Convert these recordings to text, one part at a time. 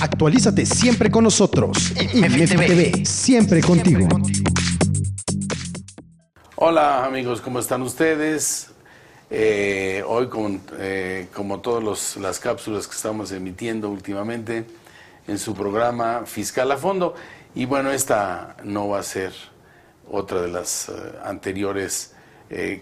Actualízate siempre con nosotros. TV, siempre contigo. Hola amigos, ¿cómo están ustedes? Eh, hoy, con, eh, como todas las cápsulas que estamos emitiendo últimamente en su programa Fiscal a Fondo, y bueno, esta no va a ser otra de las eh, anteriores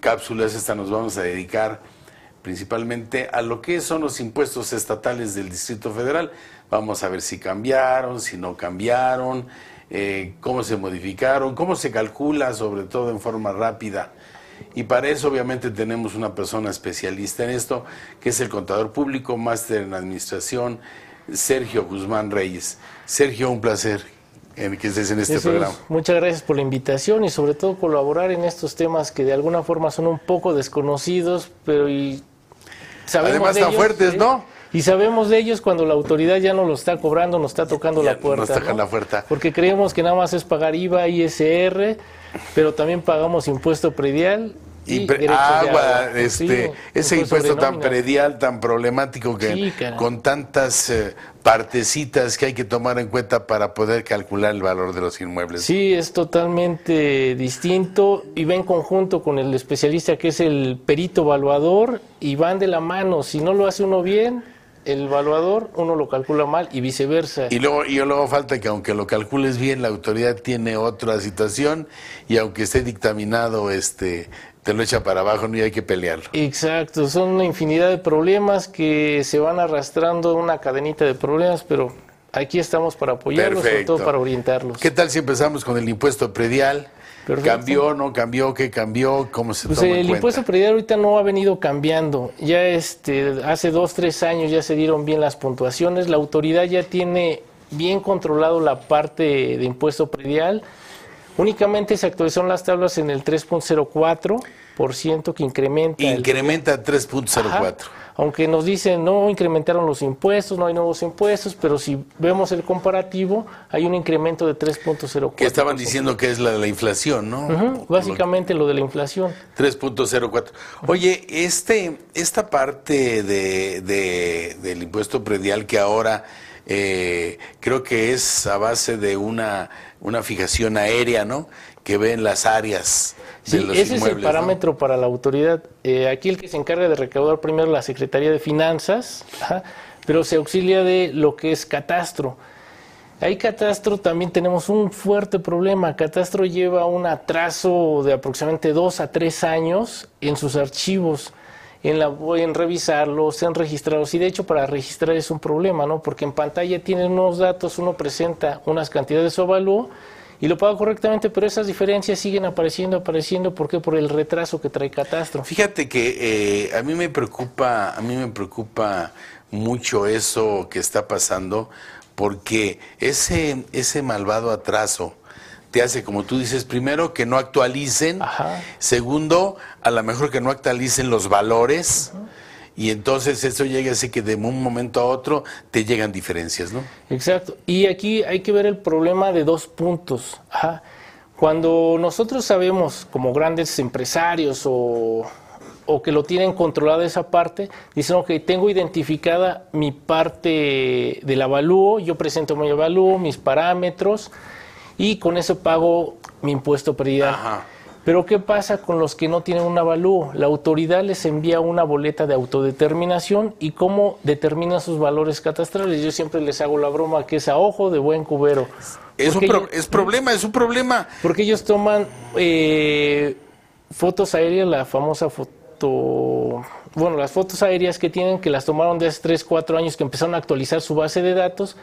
cápsulas, esta nos vamos a dedicar principalmente a lo que son los impuestos estatales del Distrito Federal. Vamos a ver si cambiaron, si no cambiaron, cómo se modificaron, cómo se calcula, sobre todo en forma rápida y para eso obviamente tenemos una persona especialista en esto, que es el contador público, máster en administración, Sergio Guzmán Reyes. Sergio, un placer que estés en este programa. Muchas gracias por la invitación y sobre todo colaborar en estos temas que de alguna forma son un poco desconocidos, pero y sabemos Además están fuertes, ¿no? Y sabemos de ellos cuando la autoridad ya no lo está cobrando, nos está tocando la puerta. Nos la puerta. Porque creemos que nada más es pagar IVA, ISR, pero también pagamos impuesto predial y agua, este, ese impuesto tan predial, tan problemático que con tantas eh, partecitas que hay que tomar en cuenta para poder calcular el valor de los inmuebles. Sí, es totalmente distinto y va en conjunto con el especialista que es el perito evaluador y van de la mano. Si no lo hace uno bien, el evaluador uno lo calcula mal y viceversa. Y luego, y luego falta que aunque lo calcules bien, la autoridad tiene otra situación y aunque esté dictaminado, este, te lo echa para abajo, no hay que pelearlo. Exacto, son una infinidad de problemas que se van arrastrando una cadenita de problemas, pero aquí estamos para apoyarlos, sobre todo para orientarlos. ¿Qué tal si empezamos con el impuesto predial? ¿Cambió, no cambió? ¿Qué cambió? ¿Cómo se pues El impuesto predial ahorita no ha venido cambiando. Ya este, hace dos, tres años ya se dieron bien las puntuaciones. La autoridad ya tiene bien controlado la parte de impuesto predial. Únicamente se actualizaron las tablas en el 3.04% que incrementa. Incrementa 3.04 aunque nos dicen no incrementaron los impuestos, no hay nuevos impuestos, pero si vemos el comparativo, hay un incremento de 3.04. Que estaban diciendo que es la de la inflación, ¿no? básicamente lo de la inflación. 3.04. Oye, este, esta parte de, del impuesto predial que ahora eh, creo que es a base de una, una fijación aérea, ¿no? Que ven las áreas Sí, ese es el parámetro para la autoridad. Eh, aquí el que se encarga de recaudar primero la Secretaría de Finanzas, pero se auxilia de lo que es catastro. Ahí catastro también tenemos un fuerte problema. Catastro lleva un atraso de aproximadamente dos a tres años en sus archivos, en, la, en revisarlos, en registrarlos. Y de hecho para registrar es un problema, ¿no? Porque en pantalla tienen unos datos, uno presenta unas cantidades de su avalúo y lo paga correctamente, pero esas diferencias siguen apareciendo, apareciendo, ¿por qué? Por el retraso que trae Catastro. Fíjate que eh, a mí me preocupa, a mí me preocupa mucho eso que está pasando, porque ese, ese malvado atraso te hace, como tú dices, primero que no actualicen, segundo, a lo mejor que no actualicen los valores y entonces eso llega así que de un momento a otro te llegan diferencias, ¿no? Exacto. Y aquí hay que ver el problema de dos puntos. Cuando nosotros sabemos como grandes empresarios o, o que lo tienen controlada esa parte, dicen, ok, tengo identificada mi parte del avalúo, yo presento mi avalúo, mis parámetros y con eso pago mi impuesto predial. Ajá. Pero ¿qué pasa con los que no tienen un avalúo? La autoridad les envía una boleta de autodeterminación y cómo determina sus valores catastrales. Yo siempre les hago la broma que es a ojo de buen cubero. Es, un es problema, es un problema. Porque ellos toman eh, fotos aéreas, la famosa foto, bueno, las fotos aéreas que tienen, que las tomaron de hace 3, 4 años, que empezaron a actualizar su base de datos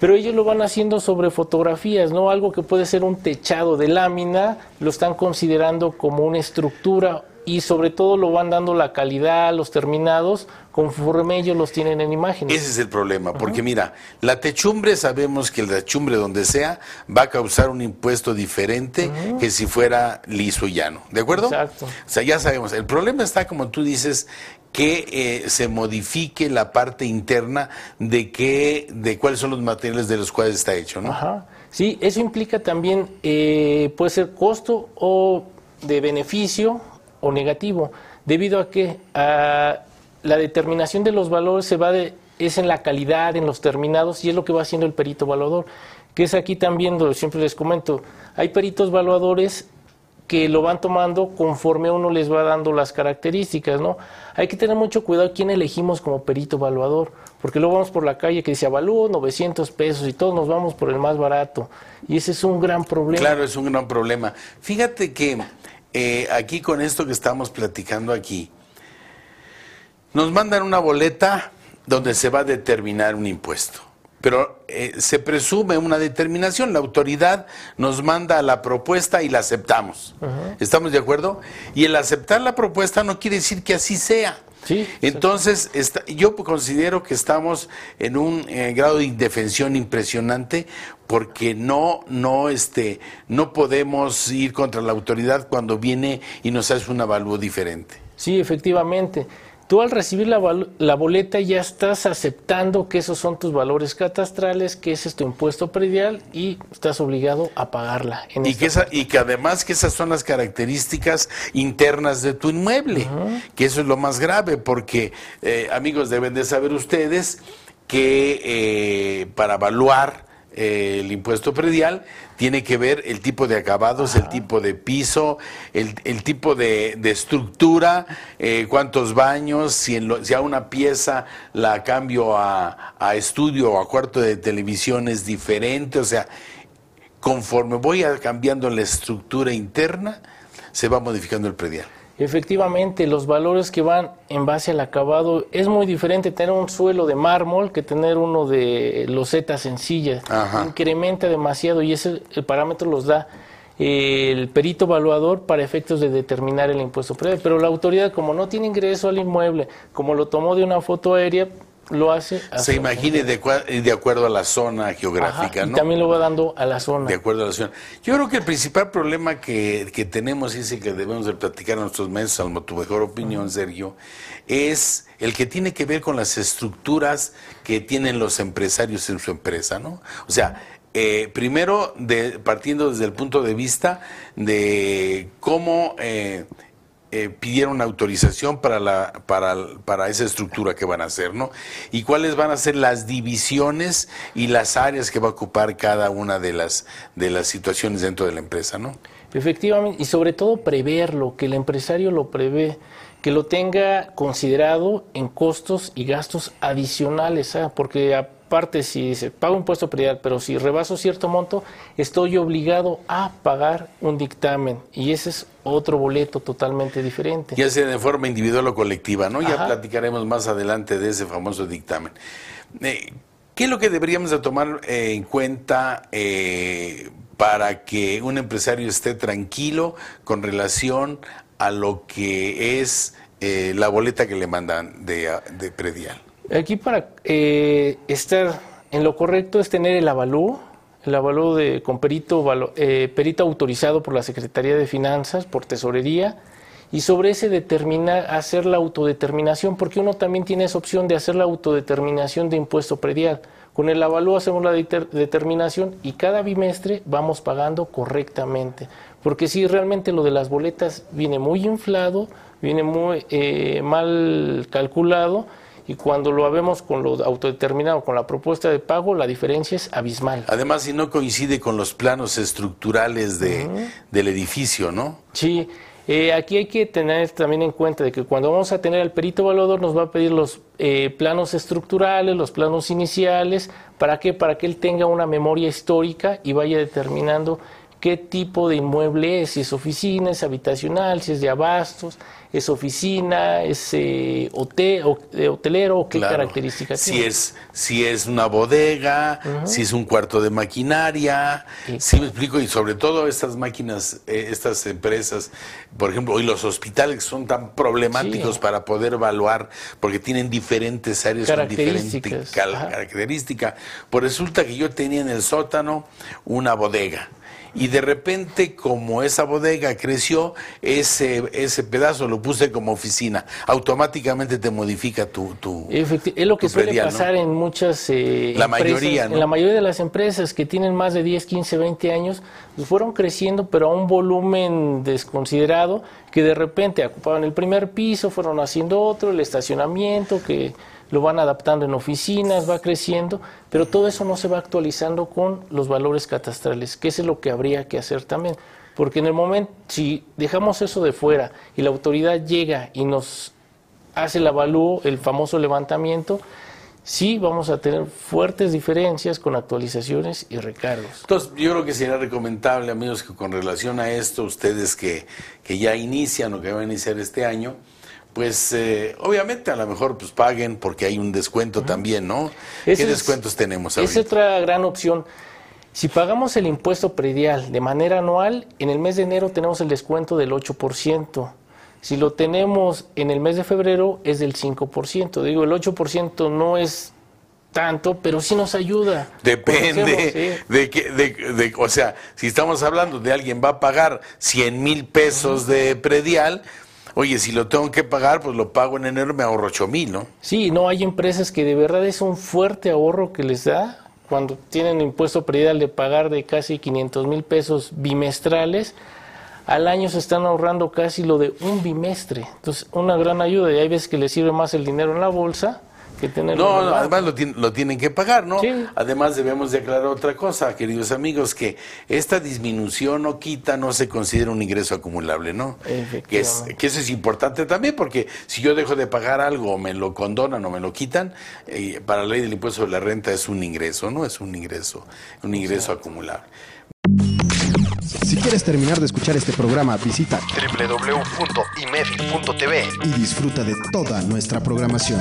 pero ellos lo van haciendo sobre fotografías, ¿no? Algo que puede ser un techado de lámina, lo están considerando como una estructura y sobre todo lo van dando la calidad, los terminados, conforme ellos los tienen en imágenes. Ese es el problema, porque mira, la techumbre sabemos que la techumbre donde sea va a causar un impuesto diferente que si fuera liso y llano, ¿de acuerdo? Exacto. O sea, ya sabemos, el problema está, como tú dices, que eh, se modifique la parte interna de qué, de cuáles son los materiales de los cuales está hecho, ¿no? Ajá. Sí, eso implica también, eh, puede ser costo o de beneficio o negativo, debido a que la determinación de los valores se va de es en la calidad, en los terminados, y es lo que va haciendo el perito evaluador, que es aquí también, siempre les comento, hay peritos evaluadores que lo van tomando conforme uno les va dando las características, ¿no? Hay que tener mucho cuidado quién elegimos como perito evaluador, porque luego vamos por la calle que dice avalúo 900 pesos y todos nos vamos por el más barato. Y ese es un gran problema. Claro, es un gran problema. Fíjate que eh, aquí con esto que estamos platicando aquí, nos mandan una boleta donde se va a determinar un impuesto pero eh, se presume una determinación. La autoridad nos manda la propuesta y la aceptamos. ¿Estamos de acuerdo? Y el aceptar la propuesta no quiere decir que así sea. Sí, Entonces, yo considero que estamos en un eh, grado de indefensión impresionante porque no, no, este, no podemos ir contra la autoridad cuando viene y nos hace un avalúo diferente. Sí, efectivamente. Tú al recibir la, boleta ya estás aceptando que esos son tus valores catastrales, que ese es tu impuesto predial y estás obligado a pagarla. y, que y que además que esas son las características internas de tu inmueble, que eso es lo más grave, porque eh, amigos deben de saber ustedes que eh, para evaluar el impuesto predial tiene que ver el tipo de acabados, el tipo de piso, el, tipo de, estructura, eh, cuántos baños, si, en si a una pieza la cambio a, a estudio o a cuarto de televisión es diferente, o sea, conforme voy cambiando la estructura interna, se va modificando el predial. Efectivamente, los valores que van en base al acabado es muy diferente tener un suelo de mármol que tener uno de loseta sencilla. Incrementa demasiado y ese el parámetro los da el perito evaluador para efectos de determinar el impuesto previo. Pero la autoridad, como no tiene ingreso al inmueble, como lo tomó de una foto aérea, lo hace. Se imagine de, de, acuerdo a la zona geográfica, ¿no? Y también lo va dando a la zona. De acuerdo a la zona. Yo creo que el principal problema que, que tenemos y es el que debemos de platicar a nuestros medios, salvo tu mejor opinión, Sergio, es el que tiene que ver con las estructuras que tienen los empresarios en su empresa, ¿no? O sea, eh, primero, de, partiendo desde el punto de vista de cómo eh, eh, pidieron autorización para, la, para, para, esa estructura que van a hacer, ¿no? Y cuáles van a ser las divisiones y las áreas que va a ocupar cada una de las, de las situaciones dentro de la empresa, ¿no? Efectivamente, y sobre todo preverlo, que el empresario lo prevé, que lo tenga considerado en costos y gastos adicionales, ¿ah? porque parte si se paga un impuesto predial, pero si rebaso cierto monto, estoy obligado a pagar un dictamen y ese es otro boleto totalmente diferente. Ya sea de forma individual o colectiva, ¿no? Ya platicaremos más adelante de ese famoso dictamen. Eh, ¿Qué es lo que deberíamos de tomar eh, en cuenta eh, para que un empresario esté tranquilo con relación a lo que es la boleta que le mandan de, de predial? Aquí para eh, estar en lo correcto es tener el avalúo, el avalúo de, con perito, eh, perito autorizado por la Secretaría de Finanzas, por Tesorería, y sobre ese determinar, hacer la autodeterminación, porque uno también tiene esa opción de hacer la autodeterminación de impuesto predial. Con el avalúo hacemos la determinación y cada bimestre vamos pagando correctamente. Porque si realmente lo de las boletas viene muy inflado, viene muy eh, mal calculado, y cuando lo vemos con lo autodeterminado, con la propuesta de pago, la diferencia es abismal. Además, si no coincide con los planos estructurales de, del edificio, ¿no? Sí, eh, aquí hay que tener también en cuenta de que cuando vamos a tener al perito evaluador nos va a pedir los eh, planos estructurales, los planos iniciales, ¿para qué? Para que él tenga una memoria histórica y vaya determinando qué tipo de inmueble es, si es oficina, es habitacional, si es de abastos, es oficina, es eh, hotel, hotelero, qué características si Es, si es una bodega, si es un cuarto de maquinaria, si me explico, y sobre todo estas máquinas, eh, estas empresas, por ejemplo, hoy los hospitales son tan problemáticos para poder evaluar, porque tienen diferentes áreas con diferentes características. Pues resulta que yo tenía en el sótano una bodega y de repente como esa bodega creció, ese, ese pedazo lo puse como oficina, automáticamente te modifica tu... tu es lo que suele pasar en muchas... Eh, la mayoría, En la mayoría de las empresas que tienen más de 10, 15, 20 años, pues fueron creciendo, pero a un volumen desconsiderado, que de repente ocupaban el primer piso, fueron haciendo otro, el estacionamiento, que lo van adaptando en oficinas, va creciendo, pero todo eso no se va actualizando con los valores catastrales, que es lo que habría que hacer también. Porque en el momento, si dejamos eso de fuera y la autoridad llega y nos hace el avalúo, el famoso levantamiento, sí vamos a tener fuertes diferencias con actualizaciones y recargos. Entonces, yo creo que sería recomendable, amigos, que con relación a esto, ustedes que, que ya inician o que van a iniciar este año, pues eh, obviamente a lo mejor pues paguen porque hay un descuento también, ¿no? ¿Qué descuentos tenemos ahorita? Es otra gran opción. Si pagamos el impuesto predial de manera anual, en el mes de enero tenemos el descuento del 8%. Si lo tenemos en el mes de febrero es del 5%. Digo, el 8% no es tanto, pero sí nos ayuda. Depende de que, de, o sea, si estamos hablando de alguien va a pagar 100 mil pesos de predial, oye, si lo tengo que pagar, pues lo pago en enero, me ahorro 8 mil, ¿no? Sí, no, hay empresas que de verdad es un fuerte ahorro que les da cuando tienen impuesto predial de pagar de casi 500 mil pesos bimestrales al año se están ahorrando casi lo de un bimestre. Entonces, una gran ayuda. Y hay veces que les sirve más el dinero en la bolsa que tenerlo. No, no además lo, tienen que pagar, ¿no? Además debemos declarar otra cosa, queridos amigos, que esta disminución o quita no se considera un ingreso acumulable, ¿no? Que, es, que eso es importante también, porque si yo dejo de pagar algo, me lo condonan o me lo quitan, eh, para la ley del impuesto de la renta es un ingreso, ¿no? Es un ingreso, un ingreso acumulable. Si quieres terminar de escuchar este programa, visita www.imed.tv y disfruta de toda nuestra programación.